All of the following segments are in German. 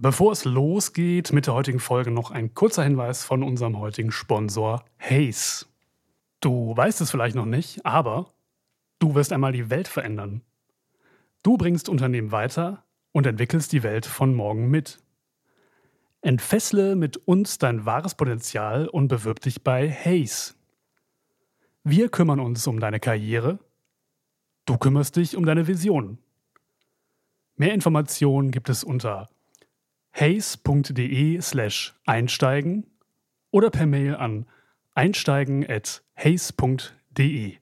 Bevor es losgeht mit der heutigen Folge, noch ein kurzer Hinweis von unserem heutigen Sponsor Haze. Du weißt es vielleicht noch nicht, aber du wirst einmal die Welt verändern. Du bringst Unternehmen weiter und entwickelst die Welt von morgen mit. Entfessle mit uns dein wahres Potenzial und bewirb dich bei Haze. Wir kümmern uns um deine Karriere, du kümmerst dich um deine Vision. Mehr Informationen gibt es unter haze.de slash einsteigen oder per Mail an einsteigen at haze.de.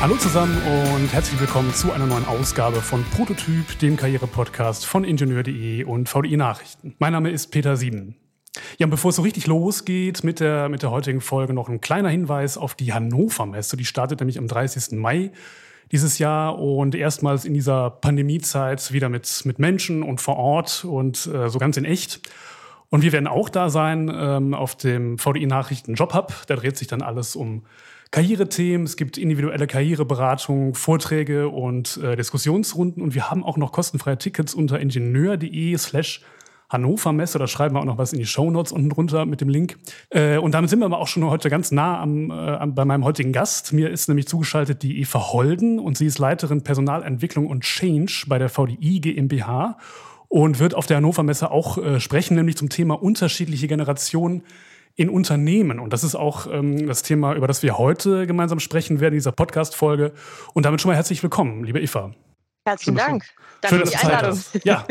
Hallo zusammen und herzlich willkommen zu einer neuen Ausgabe von Prototyp, dem Karriere-Podcast von Ingenieur.de und VDI Nachrichten. Mein Name ist Peter Sieben. Ja, und bevor es so richtig losgeht mit der, mit der heutigen Folge, noch ein kleiner Hinweis auf die Hannover Messe. Die startet nämlich am 30. Mai dieses Jahr und erstmals in dieser Pandemiezeit wieder mit, mit Menschen und vor Ort und äh, so ganz in echt. Und wir werden auch da sein ähm, auf dem VDI Nachrichten Job Hub. Da dreht sich dann alles um Karrierethemen. Es gibt individuelle Karriereberatung, Vorträge und äh, Diskussionsrunden. Und wir haben auch noch kostenfreie Tickets unter ingenieur.de slash Hannover Messe. Da schreiben wir auch noch was in die Show Notes unten drunter mit dem Link. Äh, und damit sind wir aber auch schon heute ganz nah am, äh, bei meinem heutigen Gast. Mir ist nämlich zugeschaltet die Eva Holden und sie ist Leiterin Personalentwicklung und Change bei der VDI GmbH und wird auf der Hannover Messe auch äh, sprechen, nämlich zum Thema unterschiedliche Generationen in Unternehmen. Und das ist auch ähm, das Thema, über das wir heute gemeinsam sprechen werden in dieser Podcast-Folge. Und damit schon mal herzlich willkommen, liebe Eva. Herzlichen Dank. Danke für die Einladung. Ja,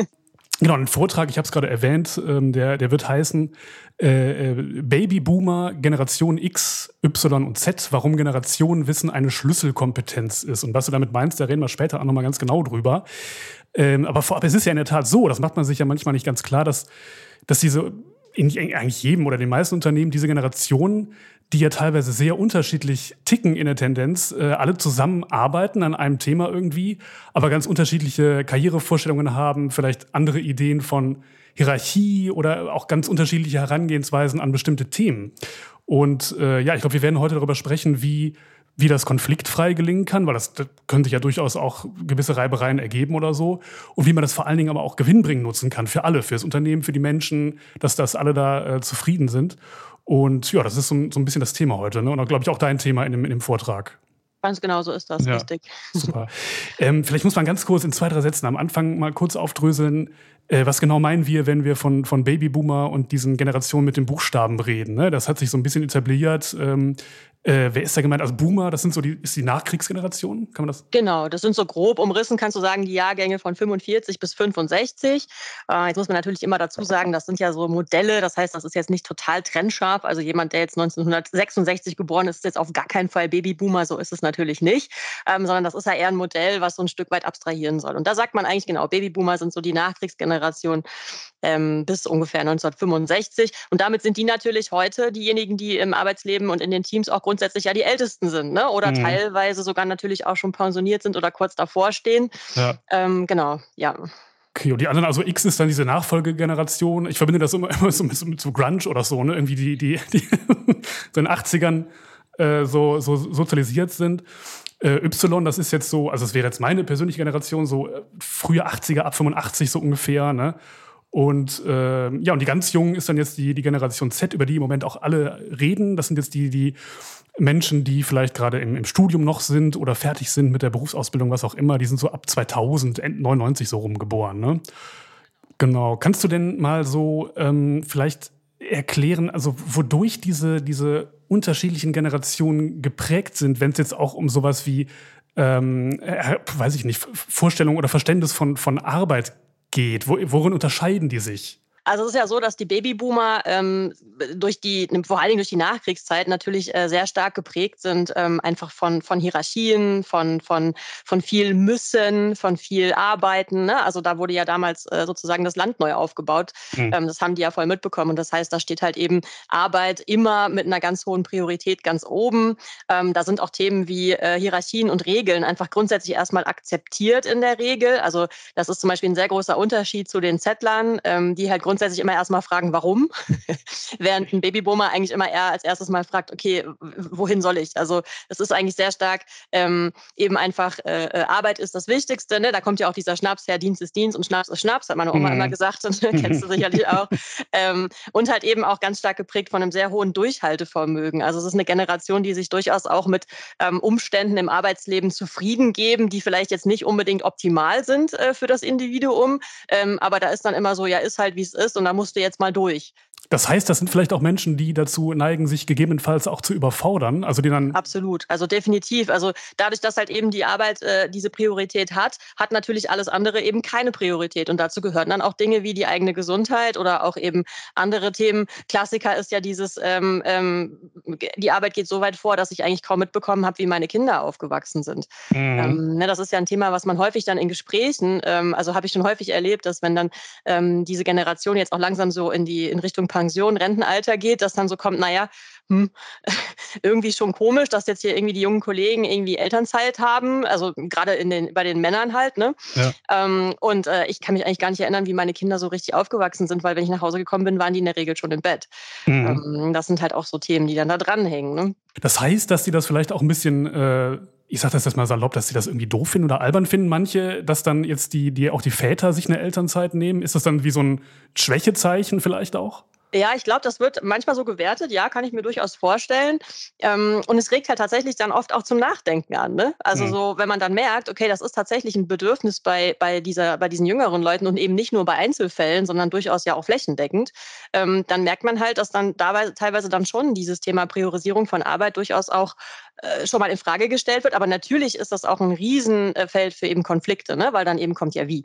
Genau, ein Vortrag, ich habe es gerade erwähnt, ähm, der, der wird heißen äh, äh, Babyboomer Generation X, Y und Z, warum Generationenwissen eine Schlüsselkompetenz ist. Und was du damit meinst, da reden wir später auch nochmal ganz genau drüber. Ähm, aber vorab, es ist ja in der Tat so, das macht man sich ja manchmal nicht ganz klar, dass, dass diese in eigentlich jedem oder den meisten Unternehmen diese Generationen die ja teilweise sehr unterschiedlich ticken in der Tendenz, äh, alle zusammenarbeiten an einem Thema irgendwie, aber ganz unterschiedliche Karrierevorstellungen haben, vielleicht andere Ideen von Hierarchie oder auch ganz unterschiedliche Herangehensweisen an bestimmte Themen. Und äh, ja, ich glaube, wir werden heute darüber sprechen, wie wie das konfliktfrei gelingen kann, weil das, das können sich ja durchaus auch gewisse Reibereien ergeben oder so. Und wie man das vor allen Dingen aber auch gewinnbringend nutzen kann für alle, für das Unternehmen, für die Menschen, dass das alle da äh, zufrieden sind. Und ja, das ist so, so ein bisschen das Thema heute. Ne? Und glaube ich auch dein Thema in dem, in dem Vortrag. Ganz genau so ist das, ja, richtig. Super. Ähm, vielleicht muss man ganz kurz in zwei, drei Sätzen am Anfang mal kurz aufdröseln, äh, was genau meinen wir, wenn wir von, von Babyboomer und diesen Generationen mit den Buchstaben reden. Ne? Das hat sich so ein bisschen etabliert. Ähm, äh, wer ist da gemeint? Also Boomer, das sind so die, ist die Nachkriegsgeneration? Kann man das? Genau, das sind so grob umrissen, kannst du sagen, die Jahrgänge von 45 bis 65. Äh, jetzt muss man natürlich immer dazu sagen, das sind ja so Modelle, das heißt, das ist jetzt nicht total trennscharf. Also jemand, der jetzt 1966 geboren ist, ist jetzt auf gar keinen Fall Babyboomer, so ist es natürlich nicht, ähm, sondern das ist ja eher ein Modell, was so ein Stück weit abstrahieren soll. Und da sagt man eigentlich genau, Babyboomer sind so die Nachkriegsgeneration ähm, bis ungefähr 1965. Und damit sind die natürlich heute diejenigen, die im Arbeitsleben und in den Teams auch grundsätzlich ja die Ältesten sind, ne? oder mhm. teilweise sogar natürlich auch schon pensioniert sind oder kurz davor stehen. Ja. Ähm, genau, ja. Okay, und die anderen, also X ist dann diese Nachfolgegeneration. Ich verbinde das immer, immer so mit, mit so Grunge oder so, ne? Irgendwie die, die, die so in den 80ern äh, so, so sozialisiert sind. Äh, y, das ist jetzt so, also es wäre jetzt meine persönliche Generation, so äh, frühe 80er, ab 85 so ungefähr, ne? Und äh, ja, und die ganz Jungen ist dann jetzt die, die Generation Z, über die im Moment auch alle reden. Das sind jetzt die, die Menschen, die vielleicht gerade im, im Studium noch sind oder fertig sind mit der Berufsausbildung, was auch immer. Die sind so ab 2000, 99 so rumgeboren. Ne? Genau. Kannst du denn mal so ähm, vielleicht erklären, also wodurch diese, diese unterschiedlichen Generationen geprägt sind, wenn es jetzt auch um sowas wie, ähm, äh, weiß ich nicht, Vorstellung oder Verständnis von, von Arbeit geht? Worin unterscheiden die sich? Also es ist ja so, dass die Babyboomer ähm, durch die, vor allen Dingen durch die Nachkriegszeit natürlich äh, sehr stark geprägt sind, ähm, einfach von, von Hierarchien, von, von, von viel Müssen, von viel Arbeiten. Ne? Also da wurde ja damals äh, sozusagen das Land neu aufgebaut. Mhm. Ähm, das haben die ja voll mitbekommen. Und das heißt, da steht halt eben Arbeit immer mit einer ganz hohen Priorität ganz oben. Ähm, da sind auch Themen wie äh, Hierarchien und Regeln einfach grundsätzlich erstmal akzeptiert in der Regel. Also das ist zum Beispiel ein sehr großer Unterschied zu den Zettlern, ähm, die halt grundsätzlich grundsätzlich immer erstmal fragen, warum, während ein Babyboomer eigentlich immer eher als erstes mal fragt, okay, wohin soll ich? Also es ist eigentlich sehr stark ähm, eben einfach, äh, äh, Arbeit ist das Wichtigste. Ne? Da kommt ja auch dieser Schnaps her, Dienst ist Dienst und Schnaps ist Schnaps, hat meine Oma mhm. immer gesagt und kennst du sicherlich auch. Ähm, und halt eben auch ganz stark geprägt von einem sehr hohen Durchhaltevermögen. Also es ist eine Generation, die sich durchaus auch mit ähm, Umständen im Arbeitsleben zufrieden geben, die vielleicht jetzt nicht unbedingt optimal sind äh, für das Individuum. Ähm, aber da ist dann immer so, ja, ist halt wie es ist und da musst du jetzt mal durch. Das heißt, das sind vielleicht auch Menschen, die dazu neigen, sich gegebenenfalls auch zu überfordern. Also die dann Absolut, also definitiv. Also dadurch, dass halt eben die Arbeit äh, diese Priorität hat, hat natürlich alles andere eben keine Priorität. Und dazu gehören dann auch Dinge wie die eigene Gesundheit oder auch eben andere Themen. Klassiker ist ja dieses, ähm, ähm, die Arbeit geht so weit vor, dass ich eigentlich kaum mitbekommen habe, wie meine Kinder aufgewachsen sind. Mhm. Ähm, ne, das ist ja ein Thema, was man häufig dann in Gesprächen, ähm, also habe ich schon häufig erlebt, dass wenn dann ähm, diese Generation jetzt auch langsam so in die in Richtung Pension, Rentenalter geht, dass dann so kommt, naja, hm, irgendwie schon komisch, dass jetzt hier irgendwie die jungen Kollegen irgendwie Elternzeit haben, also gerade in den, bei den Männern halt, ne? Ja. Ähm, und äh, ich kann mich eigentlich gar nicht erinnern, wie meine Kinder so richtig aufgewachsen sind, weil wenn ich nach Hause gekommen bin, waren die in der Regel schon im Bett. Mhm. Ähm, das sind halt auch so Themen, die dann da dranhängen. Ne? Das heißt, dass die das vielleicht auch ein bisschen äh ich sage das jetzt mal salopp, dass sie das irgendwie doof finden oder albern finden, manche, dass dann jetzt die, die auch die Väter sich eine Elternzeit nehmen. Ist das dann wie so ein Schwächezeichen vielleicht auch? Ja, ich glaube, das wird manchmal so gewertet. Ja, kann ich mir durchaus vorstellen. Ähm, und es regt halt tatsächlich dann oft auch zum Nachdenken an. Ne? Also mhm. so, wenn man dann merkt, okay, das ist tatsächlich ein Bedürfnis bei, bei, dieser, bei diesen jüngeren Leuten und eben nicht nur bei Einzelfällen, sondern durchaus ja auch flächendeckend, ähm, dann merkt man halt, dass dann dabei teilweise dann schon dieses Thema Priorisierung von Arbeit durchaus auch schon mal in Frage gestellt wird. Aber natürlich ist das auch ein Riesenfeld für eben Konflikte, ne? weil dann eben kommt ja wie.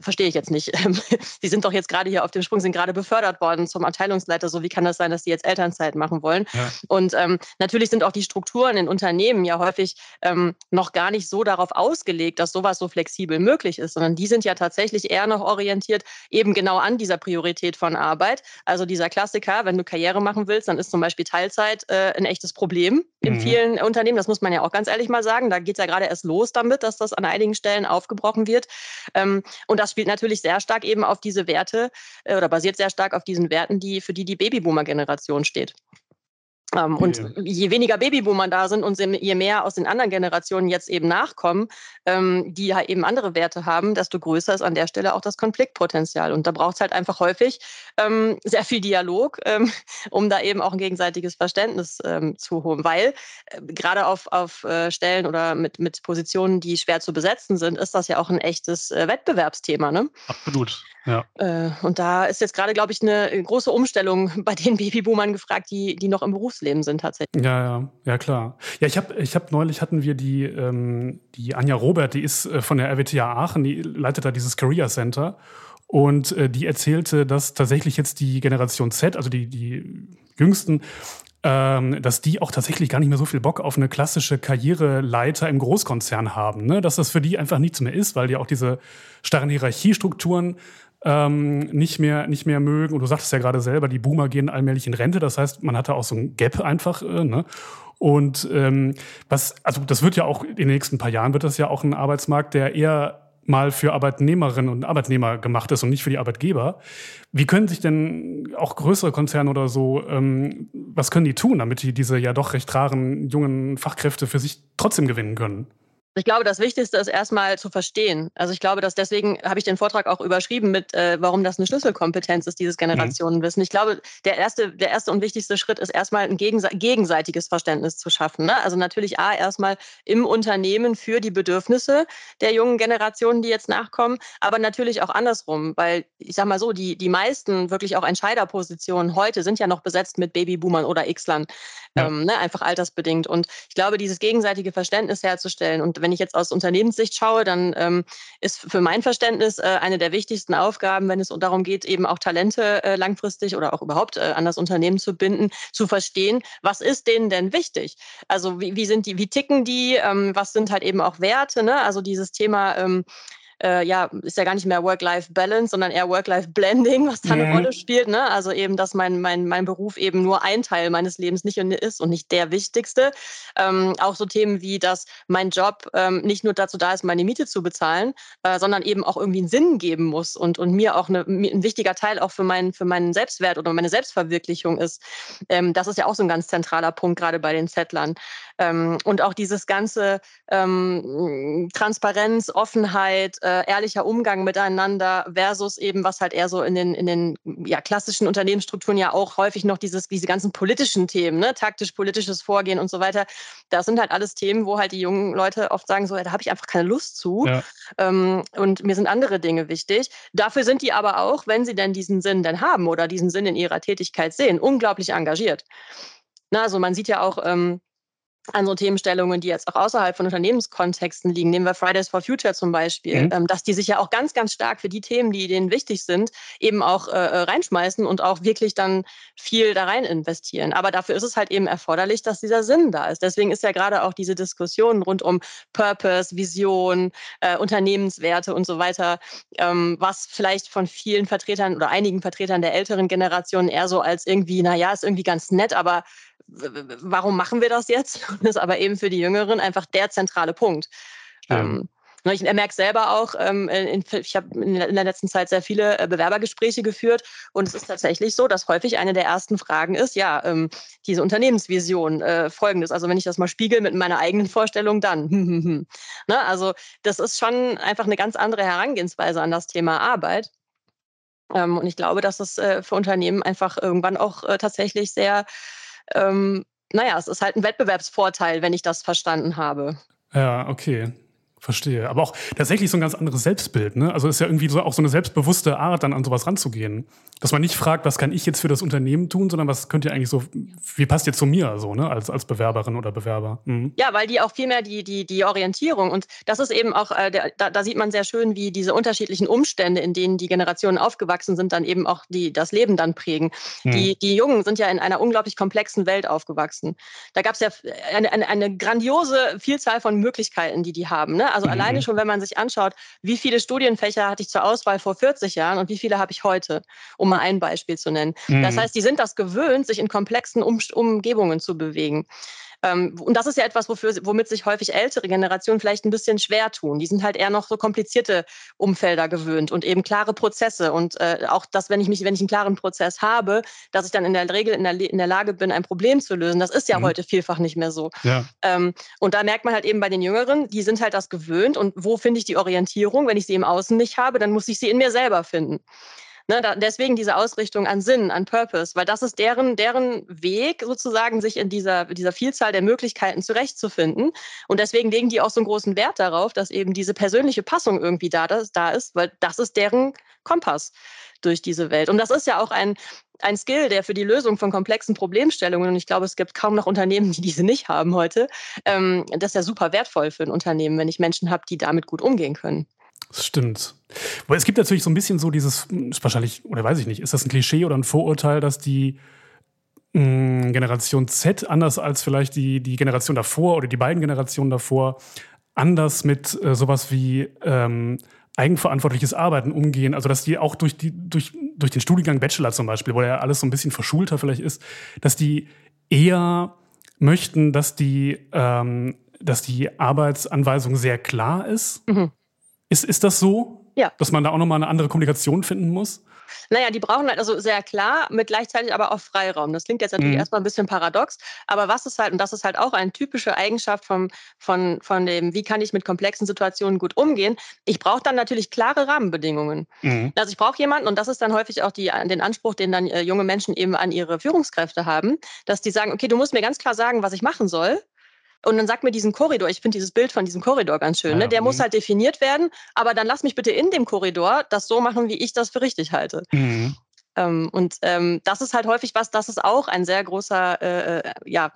Verstehe ich jetzt nicht. Sie sind doch jetzt gerade hier auf dem Sprung, sind gerade befördert worden zum Abteilungsleiter. So, wie kann das sein, dass Sie jetzt Elternzeit machen wollen? Ja. Und ähm, natürlich sind auch die Strukturen in Unternehmen ja häufig ähm, noch gar nicht so darauf ausgelegt, dass sowas so flexibel möglich ist, sondern die sind ja tatsächlich eher noch orientiert eben genau an dieser Priorität von Arbeit. Also dieser Klassiker, wenn du Karriere machen willst, dann ist zum Beispiel Teilzeit äh, ein echtes Problem in mhm. vielen Unternehmen. Das muss man ja auch ganz ehrlich mal sagen. Da geht es ja gerade erst los damit, dass das an einigen Stellen aufgebrochen wird. Ähm, und das spielt natürlich sehr stark eben auf diese Werte äh, oder basiert sehr stark auf diesen Werten, die für die die Babyboomer-Generation steht. Ähm, und je weniger Babyboomer da sind und je mehr aus den anderen Generationen jetzt eben nachkommen, ähm, die ja eben andere Werte haben, desto größer ist an der Stelle auch das Konfliktpotenzial. Und da braucht es halt einfach häufig ähm, sehr viel Dialog, ähm, um da eben auch ein gegenseitiges Verständnis ähm, zu holen. Weil äh, gerade auf, auf äh, Stellen oder mit, mit Positionen, die schwer zu besetzen sind, ist das ja auch ein echtes äh, Wettbewerbsthema. Ne? Absolut. Ja. Äh, und da ist jetzt gerade, glaube ich, eine große Umstellung bei den Babyboomern gefragt, die, die noch im Berufsleben sind tatsächlich. Ja, ja, ja klar. Ja, ich habe ich hab neulich hatten wir die, ähm, die Anja Robert, die ist äh, von der RWTH Aachen, die leitet da dieses Career Center. Und äh, die erzählte, dass tatsächlich jetzt die Generation Z, also die, die Jüngsten, ähm, dass die auch tatsächlich gar nicht mehr so viel Bock auf eine klassische Karriereleiter im Großkonzern haben. Ne? Dass das für die einfach nichts mehr ist, weil die auch diese starren Hierarchiestrukturen ähm, nicht, mehr, nicht mehr mögen. Und du sagtest ja gerade selber, die Boomer gehen allmählich in Rente. Das heißt, man hatte auch so ein Gap einfach. Äh, ne? Und ähm, was, also das wird ja auch in den nächsten paar Jahren wird das ja auch ein Arbeitsmarkt, der eher mal für Arbeitnehmerinnen und Arbeitnehmer gemacht ist und nicht für die Arbeitgeber. Wie können sich denn auch größere Konzerne oder so, ähm, was können die tun, damit die diese ja doch recht raren jungen Fachkräfte für sich trotzdem gewinnen können? Ich glaube, das Wichtigste ist erstmal zu verstehen. Also ich glaube, dass deswegen habe ich den Vortrag auch überschrieben mit, äh, warum das eine Schlüsselkompetenz ist, dieses mhm. Generationenwissen. Ich glaube, der erste, der erste und wichtigste Schritt ist erstmal ein gegenseitiges Verständnis zu schaffen. Ne? Also natürlich A, erstmal im Unternehmen für die Bedürfnisse der jungen Generationen, die jetzt nachkommen, aber natürlich auch andersrum, weil ich sage mal so, die, die meisten wirklich auch Entscheiderpositionen heute sind ja noch besetzt mit Babyboomern oder Xlern, ja. ähm, ne? einfach altersbedingt. Und ich glaube, dieses gegenseitige Verständnis herzustellen und wenn ich jetzt aus Unternehmenssicht schaue, dann ähm, ist für mein Verständnis äh, eine der wichtigsten Aufgaben, wenn es darum geht, eben auch Talente äh, langfristig oder auch überhaupt äh, an das Unternehmen zu binden, zu verstehen, was ist denen denn wichtig? Also wie, wie sind die, wie ticken die, ähm, was sind halt eben auch Werte, ne? Also dieses Thema ähm, äh, ja, ist ja gar nicht mehr Work-Life-Balance, sondern eher Work-Life-Blending, was da eine mhm. Rolle spielt. Ne? Also eben, dass mein, mein, mein Beruf eben nur ein Teil meines Lebens nicht ist und nicht der wichtigste. Ähm, auch so Themen wie, dass mein Job ähm, nicht nur dazu da ist, meine Miete zu bezahlen, äh, sondern eben auch irgendwie einen Sinn geben muss und, und mir auch eine, ein wichtiger Teil auch für, mein, für meinen Selbstwert oder meine Selbstverwirklichung ist. Ähm, das ist ja auch so ein ganz zentraler Punkt, gerade bei den Zettlern. Ähm, und auch dieses ganze ähm, Transparenz, Offenheit, äh, ehrlicher Umgang miteinander versus eben, was halt eher so in den, in den ja, klassischen Unternehmensstrukturen ja auch häufig noch dieses, diese ganzen politischen Themen, ne? taktisch-politisches Vorgehen und so weiter. Das sind halt alles Themen, wo halt die jungen Leute oft sagen, so, ja, da habe ich einfach keine Lust zu. Ja. Ähm, und mir sind andere Dinge wichtig. Dafür sind die aber auch, wenn sie denn diesen Sinn denn haben oder diesen Sinn in ihrer Tätigkeit sehen, unglaublich engagiert. Na, also man sieht ja auch, ähm, an so Themenstellungen, die jetzt auch außerhalb von Unternehmenskontexten liegen, nehmen wir Fridays for Future zum Beispiel, mhm. ähm, dass die sich ja auch ganz, ganz stark für die Themen, die denen wichtig sind, eben auch äh, äh, reinschmeißen und auch wirklich dann viel da rein investieren. Aber dafür ist es halt eben erforderlich, dass dieser Sinn da ist. Deswegen ist ja gerade auch diese Diskussion rund um Purpose, Vision, äh, Unternehmenswerte und so weiter, ähm, was vielleicht von vielen Vertretern oder einigen Vertretern der älteren Generation eher so als irgendwie, naja, ist irgendwie ganz nett, aber warum machen wir das jetzt? Das ist aber eben für die Jüngeren einfach der zentrale Punkt. Ja. Ähm, ne, ich merke selber auch, ähm, ich habe in der letzten Zeit sehr viele äh, Bewerbergespräche geführt und es ist tatsächlich so, dass häufig eine der ersten Fragen ist, ja, ähm, diese Unternehmensvision, äh, folgendes. Also wenn ich das mal spiegel mit meiner eigenen Vorstellung, dann. ne, also das ist schon einfach eine ganz andere Herangehensweise an das Thema Arbeit. und ich glaube, dass es äh, für Unternehmen einfach irgendwann auch tatsächlich sehr ähm, naja, es ist halt ein Wettbewerbsvorteil, wenn ich das verstanden habe. Ja, okay. Verstehe. Aber auch tatsächlich so ein ganz anderes Selbstbild. Ne? Also ist ja irgendwie so auch so eine selbstbewusste Art, dann an sowas ranzugehen. Dass man nicht fragt, was kann ich jetzt für das Unternehmen tun, sondern was könnt ihr eigentlich so, wie passt ihr zu mir so, ne, als, als Bewerberin oder Bewerber? Mhm. Ja, weil die auch viel mehr die, die, die Orientierung und das ist eben auch, äh, der, da, da sieht man sehr schön, wie diese unterschiedlichen Umstände, in denen die Generationen aufgewachsen sind, dann eben auch die, das Leben dann prägen. Mhm. Die, die Jungen sind ja in einer unglaublich komplexen Welt aufgewachsen. Da gab es ja eine, eine, eine grandiose Vielzahl von Möglichkeiten, die die haben. Ne? Also mhm. alleine schon, wenn man sich anschaut, wie viele Studienfächer hatte ich zur Auswahl vor 40 Jahren und wie viele habe ich heute, um mal ein Beispiel zu nennen. Mhm. Das heißt, die sind das gewöhnt, sich in komplexen um Umgebungen zu bewegen. Ähm, und das ist ja etwas, wofür, womit sich häufig ältere Generationen vielleicht ein bisschen schwer tun. Die sind halt eher noch so komplizierte Umfelder gewöhnt und eben klare Prozesse. Und äh, auch das, wenn ich mich, wenn ich einen klaren Prozess habe, dass ich dann in der Regel in der, in der Lage bin, ein Problem zu lösen. Das ist ja mhm. heute vielfach nicht mehr so. Ja. Ähm, und da merkt man halt eben bei den Jüngeren, die sind halt das gewöhnt. Und wo finde ich die Orientierung? Wenn ich sie im Außen nicht habe, dann muss ich sie in mir selber finden. Ne, da, deswegen diese Ausrichtung an Sinn, an Purpose, weil das ist deren, deren Weg sozusagen, sich in dieser, dieser Vielzahl der Möglichkeiten zurechtzufinden. Und deswegen legen die auch so einen großen Wert darauf, dass eben diese persönliche Passung irgendwie da, das, da ist, weil das ist deren Kompass durch diese Welt. Und das ist ja auch ein, ein Skill, der für die Lösung von komplexen Problemstellungen, und ich glaube, es gibt kaum noch Unternehmen, die diese nicht haben heute, ähm, das ist ja super wertvoll für ein Unternehmen, wenn ich Menschen habe, die damit gut umgehen können. Das stimmt. Aber es gibt natürlich so ein bisschen so dieses, wahrscheinlich, oder weiß ich nicht, ist das ein Klischee oder ein Vorurteil, dass die mh, hm, Generation Z anders als vielleicht die, die Generation davor oder die beiden Generationen davor anders mit äh, sowas wie ähm, eigenverantwortliches Arbeiten umgehen. Also dass die auch durch, die, durch, durch den Studiengang Bachelor zum Beispiel, wo ja alles so ein bisschen verschulter vielleicht ist, dass die eher möchten, dass die, ähm, dass die Arbeitsanweisung sehr klar ist. Mhm. Ist, ist das so? Ja. Dass man da auch nochmal eine andere Kommunikation finden muss? Naja, die brauchen halt also sehr klar, mit gleichzeitig aber auch Freiraum. Das klingt jetzt natürlich mhm. erstmal ein bisschen paradox, aber was ist halt, und das ist halt auch eine typische Eigenschaft vom, von, von dem, wie kann ich mit komplexen Situationen gut umgehen, ich brauche dann natürlich klare Rahmenbedingungen. Mhm. Also ich brauche jemanden, und das ist dann häufig auch die, den Anspruch, den dann äh, junge Menschen eben an ihre Führungskräfte haben, dass die sagen, okay, du musst mir ganz klar sagen, was ich machen soll und dann sag mir diesen Korridor, ich finde dieses Bild von diesem Korridor ganz schön, ne? der muss halt definiert werden, aber dann lass mich bitte in dem Korridor das so machen, wie ich das für richtig halte. Mhm. Ähm, und ähm, das ist halt häufig was, das ist auch ein sehr großer äh, äh ja,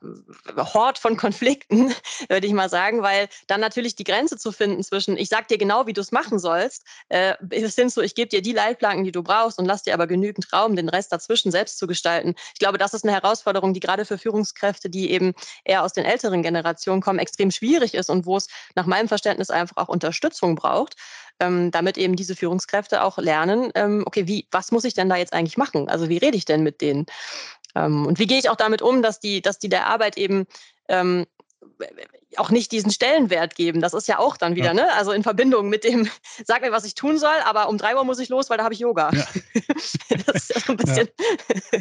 Hort von Konflikten, würde ich mal sagen, weil dann natürlich die Grenze zu finden zwischen, ich sag dir genau, wie du es machen sollst, äh, bis hin zu, ich gebe dir die Leitplanken, die du brauchst und lass dir aber genügend Raum, den Rest dazwischen selbst zu gestalten. Ich glaube, das ist eine Herausforderung, die gerade für Führungskräfte, die eben eher aus den älteren Generationen kommen, extrem schwierig ist und wo es nach meinem Verständnis einfach auch Unterstützung braucht. Ähm, damit eben diese Führungskräfte auch lernen, ähm, okay, wie, was muss ich denn da jetzt eigentlich machen? Also wie rede ich denn mit denen? Ähm, und wie gehe ich auch damit um, dass die, dass die der Arbeit eben ähm, auch nicht diesen Stellenwert geben. Das ist ja auch dann wieder, ja. ne? Also in Verbindung mit dem, sag mir, was ich tun soll, aber um drei Uhr muss ich los, weil da habe ich Yoga. Ja. das ist ja so ein bisschen. Ja.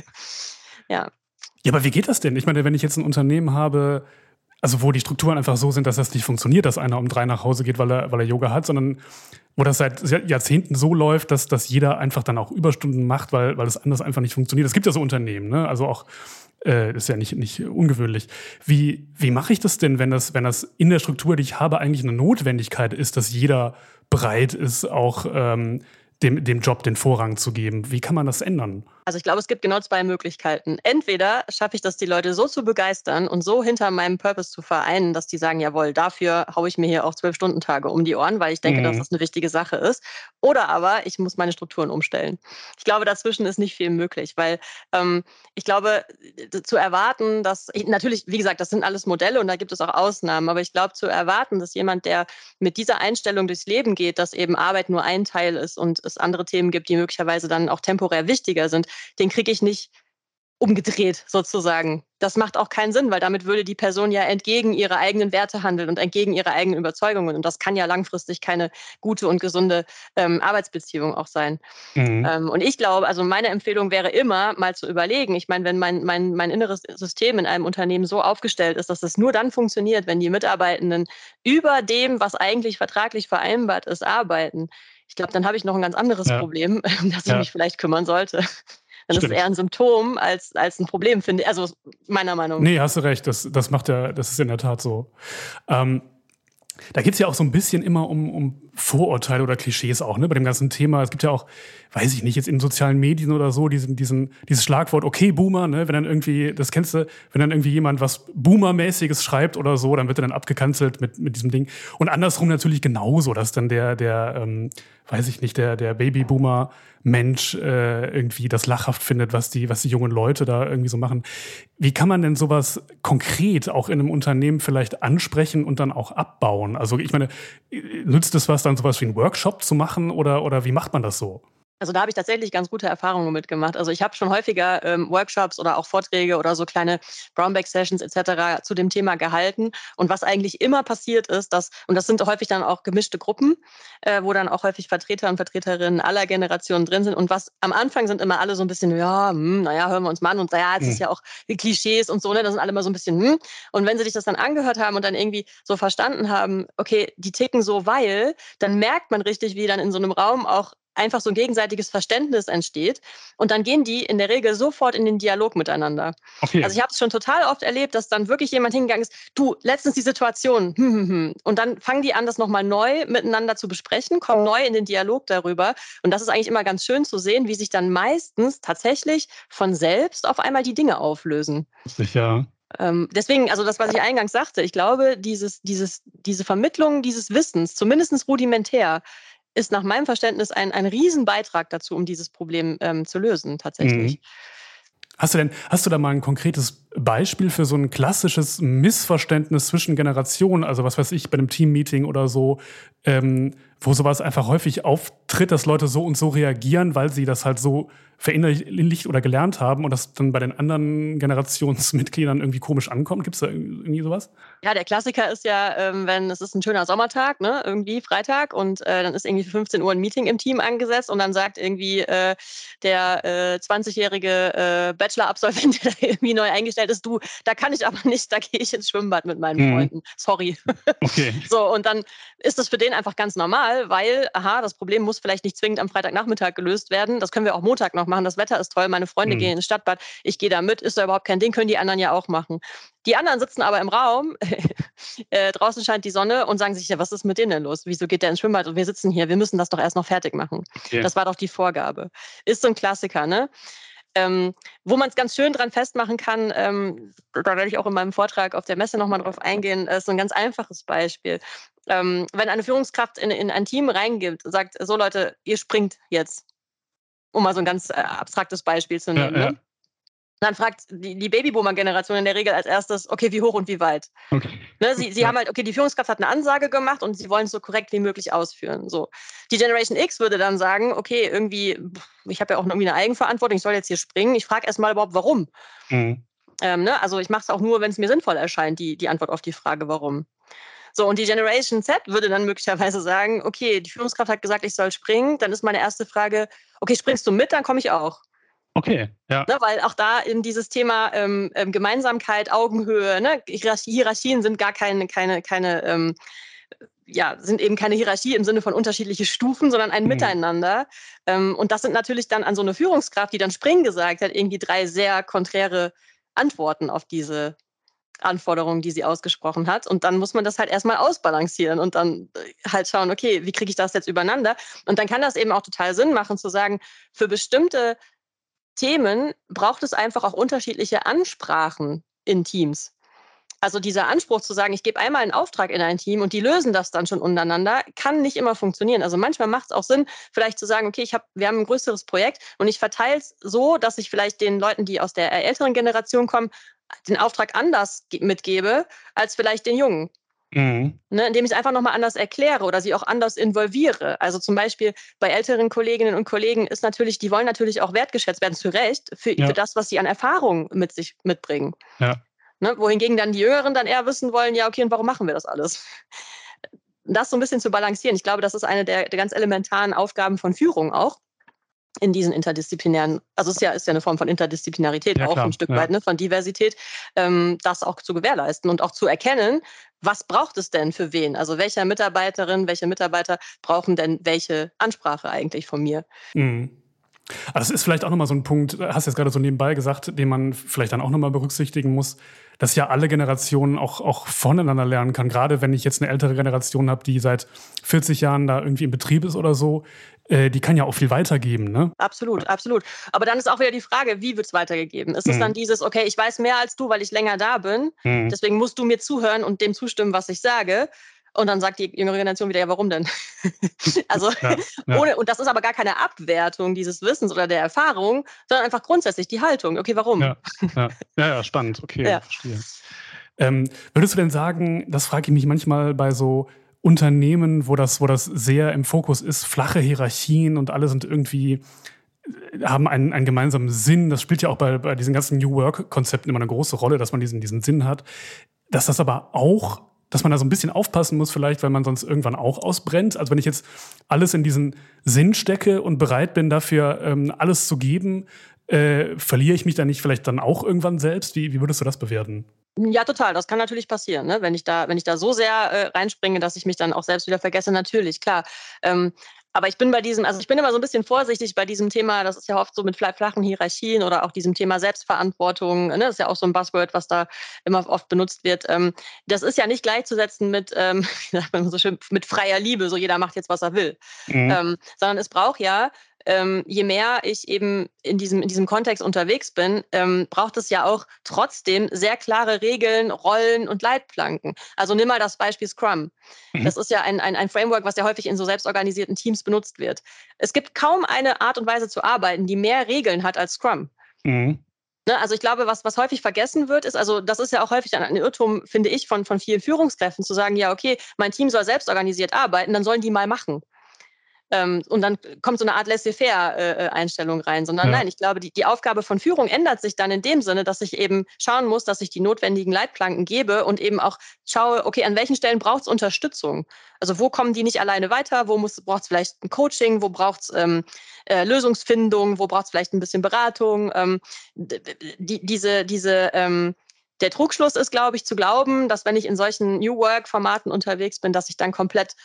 ja. Ja, aber wie geht das denn? Ich meine, wenn ich jetzt ein Unternehmen habe, also wo die Strukturen einfach so sind, dass das nicht funktioniert, dass einer um drei nach Hause geht, weil er, weil er Yoga hat, sondern wo das seit Jahrzehnten so läuft, dass, dass jeder einfach dann auch Überstunden macht, weil, weil es anders einfach nicht funktioniert. Es gibt ja so Unternehmen, ne? Also auch äh, ist ja nicht, nicht ungewöhnlich. Wie, wie mache ich das denn, wenn das, wenn das in der Struktur, die ich habe, eigentlich eine Notwendigkeit ist, dass jeder bereit ist, auch ähm, dem, dem Job den Vorrang zu geben? Wie kann man das ändern? Also ich glaube, es gibt genau zwei Möglichkeiten. Entweder schaffe ich das, die Leute so zu begeistern und so hinter meinem Purpose zu vereinen, dass die sagen, jawohl, dafür haue ich mir hier auch zwölf Stunden Tage um die Ohren, weil ich denke, mhm. dass das eine wichtige Sache ist. Oder aber ich muss meine Strukturen umstellen. Ich glaube, dazwischen ist nicht viel möglich, weil ähm, ich glaube, zu erwarten, dass, natürlich, wie gesagt, das sind alles Modelle und da gibt es auch Ausnahmen, aber ich glaube, zu erwarten, dass jemand, der mit dieser Einstellung durchs Leben geht, dass eben Arbeit nur ein Teil ist und es andere Themen gibt, die möglicherweise dann auch temporär wichtiger sind, den kriege ich nicht umgedreht sozusagen. Das macht auch keinen Sinn, weil damit würde die Person ja entgegen ihrer eigenen Werte handeln und entgegen ihrer eigenen Überzeugungen. Und das kann ja langfristig keine gute und gesunde ähm, Arbeitsbeziehung auch sein. Mhm. Ähm, und ich glaube, also meine Empfehlung wäre immer, mal zu überlegen. Ich meine, wenn mein, mein, mein inneres System in einem Unternehmen so aufgestellt ist, dass es nur dann funktioniert, wenn die Mitarbeitenden über dem, was eigentlich vertraglich vereinbart ist, arbeiten. Ich glaube, dann habe ich noch ein ganz anderes ja. Problem, um das ich mich vielleicht kümmern sollte. Dann Stimmt. ist es eher ein Symptom als, als ein Problem, finde ich. Also meiner Meinung nach. Nee, hast du recht. Das, das macht ja, das ist in der Tat so. Ähm, da geht es ja auch so ein bisschen immer um, um Vorurteile oder Klischees auch, ne, bei dem ganzen Thema. Es gibt ja auch, weiß ich nicht, jetzt in sozialen Medien oder so, diesen, diesen, dieses Schlagwort, okay, Boomer, ne, wenn dann irgendwie, das kennst du, wenn dann irgendwie jemand was Boomer-mäßiges schreibt oder so, dann wird er dann abgekanzelt mit, mit diesem Ding. Und andersrum natürlich genauso, dass dann der, der, ähm, weiß ich nicht, der, der Babyboomer Mensch äh, irgendwie das lachhaft findet, was die, was die jungen Leute da irgendwie so machen. Wie kann man denn sowas konkret auch in einem Unternehmen vielleicht ansprechen und dann auch abbauen? Also ich meine, nützt es was, dann sowas wie einen Workshop zu machen oder, oder wie macht man das so? Also da habe ich tatsächlich ganz gute Erfahrungen mitgemacht. Also ich habe schon häufiger ähm, Workshops oder auch Vorträge oder so kleine Brownback-Sessions etc. zu dem Thema gehalten. Und was eigentlich immer passiert ist, dass, und das sind häufig dann auch gemischte Gruppen, äh, wo dann auch häufig Vertreter und Vertreterinnen aller Generationen drin sind. Und was am Anfang sind immer alle so ein bisschen, ja, hm, naja, hören wir uns mal an und ja, es mhm. ist ja auch die Klischees und so, ne? Da sind alle immer so ein bisschen, hm. Und wenn sie sich das dann angehört haben und dann irgendwie so verstanden haben, okay, die ticken so, weil, dann merkt man richtig, wie dann in so einem Raum auch einfach so ein gegenseitiges Verständnis entsteht. Und dann gehen die in der Regel sofort in den Dialog miteinander. Okay. Also ich habe es schon total oft erlebt, dass dann wirklich jemand hingegangen ist, du, letztens die Situation, hm, hm, hm. und dann fangen die an, das nochmal neu miteinander zu besprechen, kommen neu in den Dialog darüber. Und das ist eigentlich immer ganz schön zu sehen, wie sich dann meistens tatsächlich von selbst auf einmal die Dinge auflösen. Sicher. Ähm, deswegen, also das, was ich eingangs sagte, ich glaube, dieses, dieses, diese Vermittlung dieses Wissens, zumindest rudimentär, ist nach meinem Verständnis ein, ein Riesenbeitrag dazu, um dieses Problem ähm, zu lösen, tatsächlich. Mhm. Hast du denn, hast du da mal ein konkretes Beispiel für so ein klassisches Missverständnis zwischen Generationen, also was weiß ich, bei einem Teammeeting oder so, ähm, wo sowas einfach häufig auftritt, dass Leute so und so reagieren, weil sie das halt so verinnerlicht oder gelernt haben und das dann bei den anderen Generationsmitgliedern irgendwie komisch ankommt? Gibt es da irgendwie sowas? Ja, der Klassiker ist ja, ähm, wenn es ist ein schöner Sommertag, ne, irgendwie Freitag und äh, dann ist irgendwie für 15 Uhr ein Meeting im Team angesetzt und dann sagt irgendwie äh, der äh, 20-jährige äh, Bachelor-Absolvent, der irgendwie neu eingestellt ist, du, da kann ich aber nicht, da gehe ich ins Schwimmbad mit meinen mhm. Freunden. Sorry. Okay. so, und dann ist das für den einfach ganz normal, weil, aha, das Problem muss vielleicht nicht zwingend am Freitagnachmittag gelöst werden. Das können wir auch Montag noch machen, das Wetter ist toll, meine Freunde mhm. gehen ins Stadtbad, ich gehe da mit, ist da überhaupt kein Ding, können die anderen ja auch machen. Die anderen sitzen aber im Raum, äh, draußen scheint die Sonne und sagen sich, ja, was ist mit denen denn los? Wieso geht der ins Schwimmbad und wir sitzen hier, wir müssen das doch erst noch fertig machen. Okay. Das war doch die Vorgabe. Ist so ein Klassiker, ne? Ähm, wo man es ganz schön dran festmachen kann, ähm, da werde ich auch in meinem Vortrag auf der Messe nochmal drauf eingehen, ist so ein ganz einfaches Beispiel. Ähm, wenn eine Führungskraft in, in ein Team reingibt, sagt, so Leute, ihr springt jetzt um mal so ein ganz äh, abstraktes Beispiel zu nehmen. Ja, ja. Ne? dann fragt die, die Babyboomer-Generation in der Regel als erstes, okay, wie hoch und wie weit? Okay. Ne, sie sie haben halt, okay, die Führungskraft hat eine Ansage gemacht und sie wollen es so korrekt wie möglich ausführen. So. Die Generation X würde dann sagen, okay, irgendwie, ich habe ja auch irgendwie eine Eigenverantwortung, ich soll jetzt hier springen. Ich frage erstmal überhaupt, warum. Mhm. Ähm, ne? Also ich mache es auch nur, wenn es mir sinnvoll erscheint, die, die Antwort auf die Frage, warum. So, und die Generation Z würde dann möglicherweise sagen, okay, die Führungskraft hat gesagt, ich soll springen. Dann ist meine erste Frage, okay, springst du mit, dann komme ich auch. Okay, ja. Ne, weil auch da in dieses Thema ähm, ähm, Gemeinsamkeit, Augenhöhe, ne, Hierarchien sind gar keine, keine, keine, ähm, ja, sind eben keine Hierarchie im Sinne von unterschiedliche Stufen, sondern ein mhm. Miteinander. Ähm, und das sind natürlich dann an so eine Führungskraft, die dann springen gesagt hat, irgendwie drei sehr konträre Antworten auf diese Anforderungen, die sie ausgesprochen hat. Und dann muss man das halt erstmal ausbalancieren und dann äh, halt schauen, okay, wie kriege ich das jetzt übereinander? Und dann kann das eben auch total Sinn machen, zu sagen, für bestimmte Themen braucht es einfach auch unterschiedliche Ansprachen in Teams. Also dieser Anspruch zu sagen, ich gebe einmal einen Auftrag in ein Team und die lösen das dann schon untereinander, kann nicht immer funktionieren. Also manchmal macht es auch Sinn, vielleicht zu sagen, okay, ich hab, wir haben ein größeres Projekt und ich verteile es so, dass ich vielleicht den Leuten, die aus der älteren Generation kommen, den Auftrag anders mitgebe als vielleicht den Jungen. Mhm. Ne, indem ich es einfach nochmal anders erkläre oder sie auch anders involviere. Also zum Beispiel bei älteren Kolleginnen und Kollegen ist natürlich, die wollen natürlich auch wertgeschätzt werden, zu Recht, für, ja. für das, was sie an Erfahrung mit sich mitbringen. Ja. Ne, wohingegen dann die Jüngeren dann eher wissen wollen, ja, okay, und warum machen wir das alles? Das so ein bisschen zu balancieren. Ich glaube, das ist eine der, der ganz elementaren Aufgaben von Führung auch in diesen interdisziplinären, also es ist ja, ist ja eine Form von Interdisziplinarität ja, auch klar, ein Stück ja. weit, ne, von Diversität, ähm, das auch zu gewährleisten und auch zu erkennen, was braucht es denn für wen? Also welcher Mitarbeiterin, welche Mitarbeiter brauchen denn welche Ansprache eigentlich von mir? Mhm. Aber das ist vielleicht auch nochmal so ein Punkt, hast du jetzt gerade so nebenbei gesagt, den man vielleicht dann auch nochmal berücksichtigen muss, dass ja alle Generationen auch, auch voneinander lernen kann. Gerade wenn ich jetzt eine ältere Generation habe, die seit 40 Jahren da irgendwie im Betrieb ist oder so, äh, die kann ja auch viel weitergeben, ne? Absolut, absolut. Aber dann ist auch wieder die Frage, wie wird es weitergegeben? Ist es mhm. dann dieses, okay, ich weiß mehr als du, weil ich länger da bin, mhm. deswegen musst du mir zuhören und dem zustimmen, was ich sage? Und dann sagt die jüngere Generation wieder, ja, warum denn? also, ja, ja. Ohne, und das ist aber gar keine Abwertung dieses Wissens oder der Erfahrung, sondern einfach grundsätzlich die Haltung. Okay, warum? Ja, ja, ja spannend. Okay, verstehe. Ähm, würdest du denn sagen, das frage ich mich manchmal bei so Unternehmen, wo das, wo das sehr im Fokus ist, flache Hierarchien und alle sind irgendwie äh, haben einen, einen gemeinsamen Sinn. Das spielt ja auch bei, bei diesen ganzen New Work-Konzepten immer eine große Rolle, dass man diesen, diesen Sinn hat. Dass das aber auch dass man da so ein bisschen aufpassen muss, vielleicht, weil man sonst irgendwann auch ausbrennt. Also wenn ich jetzt alles in diesen Sinn stecke und bereit bin, dafür ähm, alles zu geben, äh, verliere ich mich da nicht vielleicht dann auch irgendwann selbst? Wie, wie würdest du das bewerten? Ja, total. Das kann natürlich passieren, ne? wenn ich da, wenn ich da so sehr äh, reinspringe, dass ich mich dann auch selbst wieder vergesse. Natürlich, klar. Ähm, aber ich bin bei diesem, also ich bin immer so ein bisschen vorsichtig bei diesem Thema, das ist ja oft so mit flachen Hierarchien oder auch diesem Thema Selbstverantwortung, ne? das ist ja auch so ein Buzzword, was da immer oft benutzt wird. Ähm, das ist ja nicht gleichzusetzen mit, ähm, wie sagt man so schön, mit freier Liebe, so jeder macht jetzt, was er will. Mhm. Ähm, sondern es braucht ja ähm, je mehr ich eben in diesem, in diesem Kontext unterwegs bin, ähm, braucht es ja auch trotzdem sehr klare Regeln, Rollen und Leitplanken. Also nimm mal das Beispiel Scrum. Mhm. Das ist ja ein, ein, ein Framework, was ja häufig in so selbstorganisierten Teams benutzt wird. Es gibt kaum eine Art und Weise zu arbeiten, die mehr Regeln hat als Scrum. Mhm. Ne, also ich glaube, was, was häufig vergessen wird, ist, also das ist ja auch häufig ein Irrtum, finde ich, von, von vielen Führungskräften, zu sagen, ja, okay, mein Team soll selbst organisiert arbeiten, dann sollen die mal machen. Ähm, und dann kommt so eine Art Laissez-faire-Einstellung rein, sondern ja. nein, ich glaube, die, die Aufgabe von Führung ändert sich dann in dem Sinne, dass ich eben schauen muss, dass ich die notwendigen Leitplanken gebe und eben auch schaue, okay, an welchen Stellen braucht es Unterstützung? Also wo kommen die nicht alleine weiter? Wo braucht es vielleicht ein Coaching? Wo braucht es ähm, äh, Lösungsfindung? Wo braucht es vielleicht ein bisschen Beratung? Ähm, die, diese, diese ähm, der Trugschluss ist, glaube ich, zu glauben, dass wenn ich in solchen New Work-Formaten unterwegs bin, dass ich dann komplett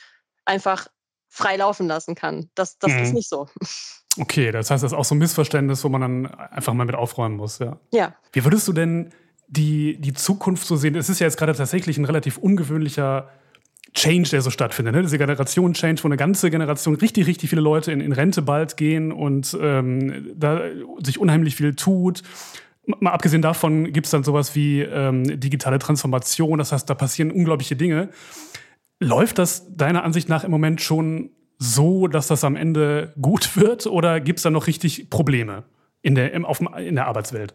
einfach frei laufen lassen kann. Das, das mhm. ist nicht so. Okay, das heißt, das ist auch so ein Missverständnis, wo man dann einfach mal mit aufräumen muss, ja. Ja. Wie würdest du denn die, die Zukunft so sehen? Es ist ja jetzt gerade tatsächlich ein relativ ungewöhnlicher Change, der so stattfindet. Ne? Diese Generation-Change, wo eine ganze Generation, richtig, richtig viele Leute in, in Rente bald gehen und ähm, da sich unheimlich viel tut. Mal abgesehen davon gibt es dann sowas wie ähm, digitale Transformation. Das heißt, da passieren unglaubliche Dinge. Läuft das deiner Ansicht nach im Moment schon so, dass das am Ende gut wird oder gibt es da noch richtig Probleme in der, im, auf, in der Arbeitswelt?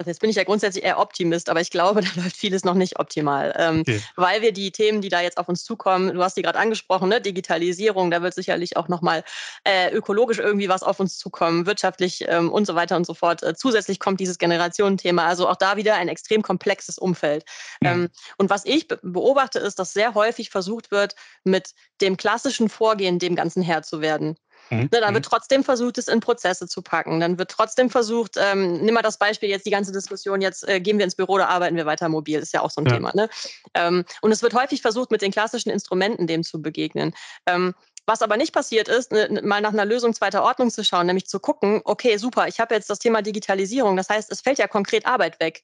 Also jetzt bin ich ja grundsätzlich eher Optimist, aber ich glaube, da läuft vieles noch nicht optimal, ähm, okay. weil wir die Themen, die da jetzt auf uns zukommen, du hast die gerade angesprochen, ne? Digitalisierung, da wird sicherlich auch nochmal äh, ökologisch irgendwie was auf uns zukommen, wirtschaftlich ähm, und so weiter und so fort. Äh, zusätzlich kommt dieses Generationenthema, also auch da wieder ein extrem komplexes Umfeld. Ja. Ähm, und was ich beobachte, ist, dass sehr häufig versucht wird, mit dem klassischen Vorgehen dem Ganzen Herr zu werden. Mhm. Ne, dann wird mhm. trotzdem versucht, es in Prozesse zu packen. Dann wird trotzdem versucht, ähm, nimm mal das Beispiel jetzt, die ganze Diskussion, jetzt äh, gehen wir ins Büro oder arbeiten wir weiter mobil, ist ja auch so ein ja. Thema. Ne? Ähm, und es wird häufig versucht, mit den klassischen Instrumenten dem zu begegnen. Ähm, was aber nicht passiert ist, ne, mal nach einer Lösung zweiter Ordnung zu schauen, nämlich zu gucken, okay, super, ich habe jetzt das Thema Digitalisierung, das heißt, es fällt ja konkret Arbeit weg.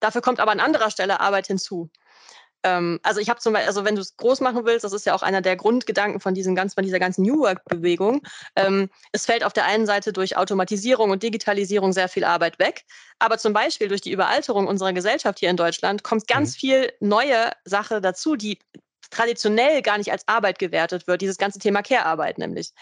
Dafür kommt aber an anderer Stelle Arbeit hinzu. Ähm, also ich habe zum Beispiel, also wenn du es groß machen willst, das ist ja auch einer der Grundgedanken von, diesem ganz, von dieser ganzen New Work-Bewegung. Ähm, es fällt auf der einen Seite durch Automatisierung und Digitalisierung sehr viel Arbeit weg, aber zum Beispiel durch die Überalterung unserer Gesellschaft hier in Deutschland kommt ganz mhm. viel neue Sache dazu, die traditionell gar nicht als Arbeit gewertet wird, dieses ganze Thema Care-Arbeit nämlich.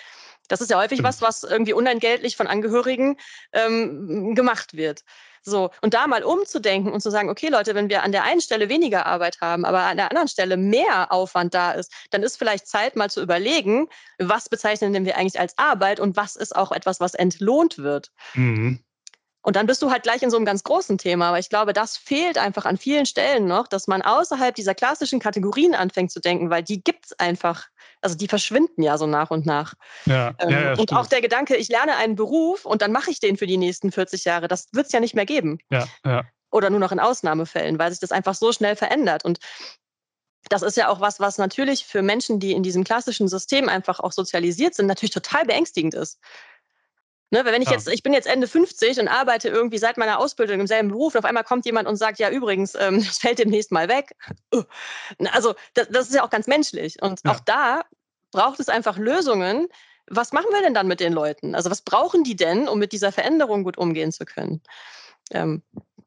Das ist ja häufig was, was irgendwie unentgeltlich von Angehörigen ähm, gemacht wird. So, und da mal umzudenken und zu sagen, okay, Leute, wenn wir an der einen Stelle weniger Arbeit haben, aber an der anderen Stelle mehr Aufwand da ist, dann ist vielleicht Zeit, mal zu überlegen, was bezeichnen wir eigentlich als Arbeit und was ist auch etwas, was entlohnt wird. Mhm. Und dann bist du halt gleich in so einem ganz großen Thema. Aber ich glaube, das fehlt einfach an vielen Stellen noch, dass man außerhalb dieser klassischen Kategorien anfängt zu denken, weil die gibt es einfach. Also die verschwinden ja so nach und nach. Ja, ähm, ja, ja, und auch der Gedanke, ich lerne einen Beruf und dann mache ich den für die nächsten 40 Jahre, das wird es ja nicht mehr geben. Ja, ja. Oder nur noch in Ausnahmefällen, weil sich das einfach so schnell verändert. Und das ist ja auch was, was natürlich für Menschen, die in diesem klassischen System einfach auch sozialisiert sind, natürlich total beängstigend ist. Ne, wenn ich ja. jetzt, ich bin jetzt Ende 50 und arbeite irgendwie seit meiner Ausbildung im selben Beruf und auf einmal kommt jemand und sagt, ja, übrigens, ähm, das fällt demnächst mal weg. Also, das, das ist ja auch ganz menschlich. Und ja. auch da braucht es einfach Lösungen. Was machen wir denn dann mit den Leuten? Also, was brauchen die denn, um mit dieser Veränderung gut umgehen zu können? Ähm,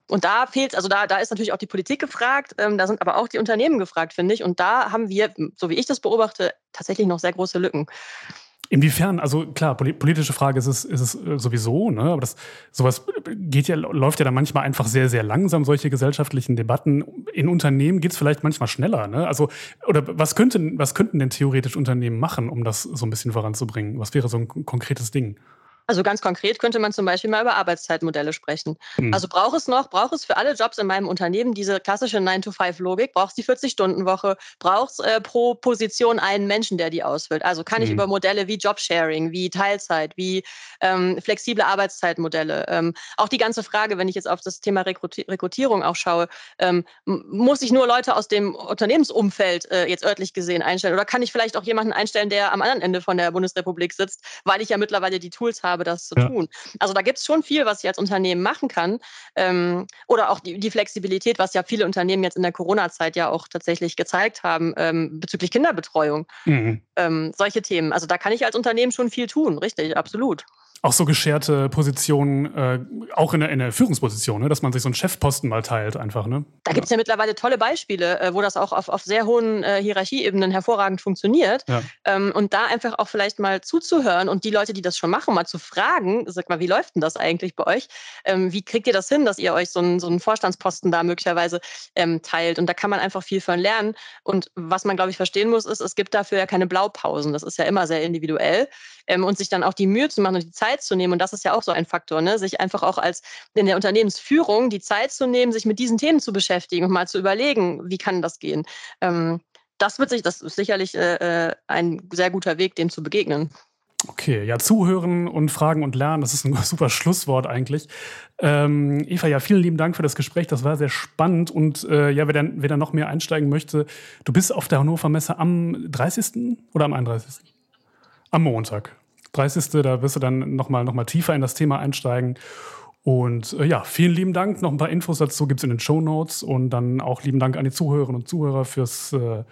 und da fehlt, also da, da ist natürlich auch die Politik gefragt, ähm, da sind aber auch die Unternehmen gefragt, finde ich. Und da haben wir, so wie ich das beobachte, tatsächlich noch sehr große Lücken. Inwiefern, also klar, politische Frage ist es, ist es äh, sowieso, ne? aber das, sowas geht ja, läuft ja dann manchmal einfach sehr, sehr langsam, solche gesellschaftlichen Debatten. In Unternehmen geht es vielleicht manchmal schneller. Ne? Also, oder was könnten, was könnten denn theoretisch Unternehmen machen, um das so ein bisschen voranzubringen? Was wäre so ein konkretes Ding? Also ganz konkret könnte man zum Beispiel mal über Arbeitszeitmodelle sprechen. Mhm. Also braucht es noch, braucht es für alle Jobs in meinem Unternehmen diese klassische 9-to-5-Logik, braucht es die 40-Stunden-Woche, braucht es äh, pro Position einen Menschen, der die ausfüllt. Also kann mhm. ich über Modelle wie Jobsharing, wie Teilzeit, wie ähm, flexible Arbeitszeitmodelle, ähm, auch die ganze Frage, wenn ich jetzt auf das Thema Rekrutierung auch schaue, ähm, muss ich nur Leute aus dem Unternehmensumfeld äh, jetzt örtlich gesehen einstellen oder kann ich vielleicht auch jemanden einstellen, der am anderen Ende von der Bundesrepublik sitzt, weil ich ja mittlerweile die Tools habe, habe, das zu ja. tun. Also da gibt es schon viel, was ich als Unternehmen machen kann. Ähm, oder auch die, die, Flexibilität, was ja viele Unternehmen jetzt in der Corona-Zeit ja auch tatsächlich gezeigt haben, ähm, bezüglich Kinderbetreuung. Mhm. Ähm, solche Themen. Also da kann ich als Unternehmen schon viel tun, richtig, absolut auch so gescherte Positionen, äh, auch in der, in der Führungsposition, ne? dass man sich so einen Chefposten mal teilt einfach. Ne? Da gibt es ja mittlerweile tolle Beispiele, äh, wo das auch auf, auf sehr hohen äh, Hierarchieebenen hervorragend funktioniert. Ja. Ähm, und da einfach auch vielleicht mal zuzuhören und die Leute, die das schon machen, mal zu fragen, sag mal, wie läuft denn das eigentlich bei euch? Ähm, wie kriegt ihr das hin, dass ihr euch so einen, so einen Vorstandsposten da möglicherweise ähm, teilt? Und da kann man einfach viel von lernen. Und was man, glaube ich, verstehen muss, ist, es gibt dafür ja keine Blaupausen. Das ist ja immer sehr individuell. Ähm, und sich dann auch die Mühe zu machen und die Zeit Zeit zu nehmen. Und das ist ja auch so ein Faktor, ne? sich einfach auch als in der Unternehmensführung die Zeit zu nehmen, sich mit diesen Themen zu beschäftigen und mal zu überlegen, wie kann das gehen. Ähm, das wird sich, das ist sicherlich äh, äh ein sehr guter Weg, dem zu begegnen. Okay, ja, zuhören und fragen und lernen, das ist ein super Schlusswort eigentlich. Ähm, Eva, ja, vielen lieben Dank für das Gespräch, das war sehr spannend und äh, ja, wer dann, wer dann noch mehr einsteigen möchte, du bist auf der Hannover Messe am 30. oder am 31.? Am Montag. 30. Da wirst du dann nochmal noch mal tiefer in das Thema einsteigen. Und äh, ja, vielen lieben Dank. Noch ein paar Infos dazu gibt es in den Show Notes. Und dann auch lieben Dank an die Zuhörerinnen und Zuhörer fürs äh,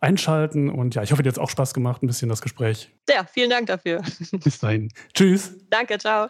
Einschalten. Und ja, ich hoffe, dir hat es auch Spaß gemacht, ein bisschen das Gespräch. Ja, vielen Dank dafür. Bis dahin. Tschüss. Danke, ciao.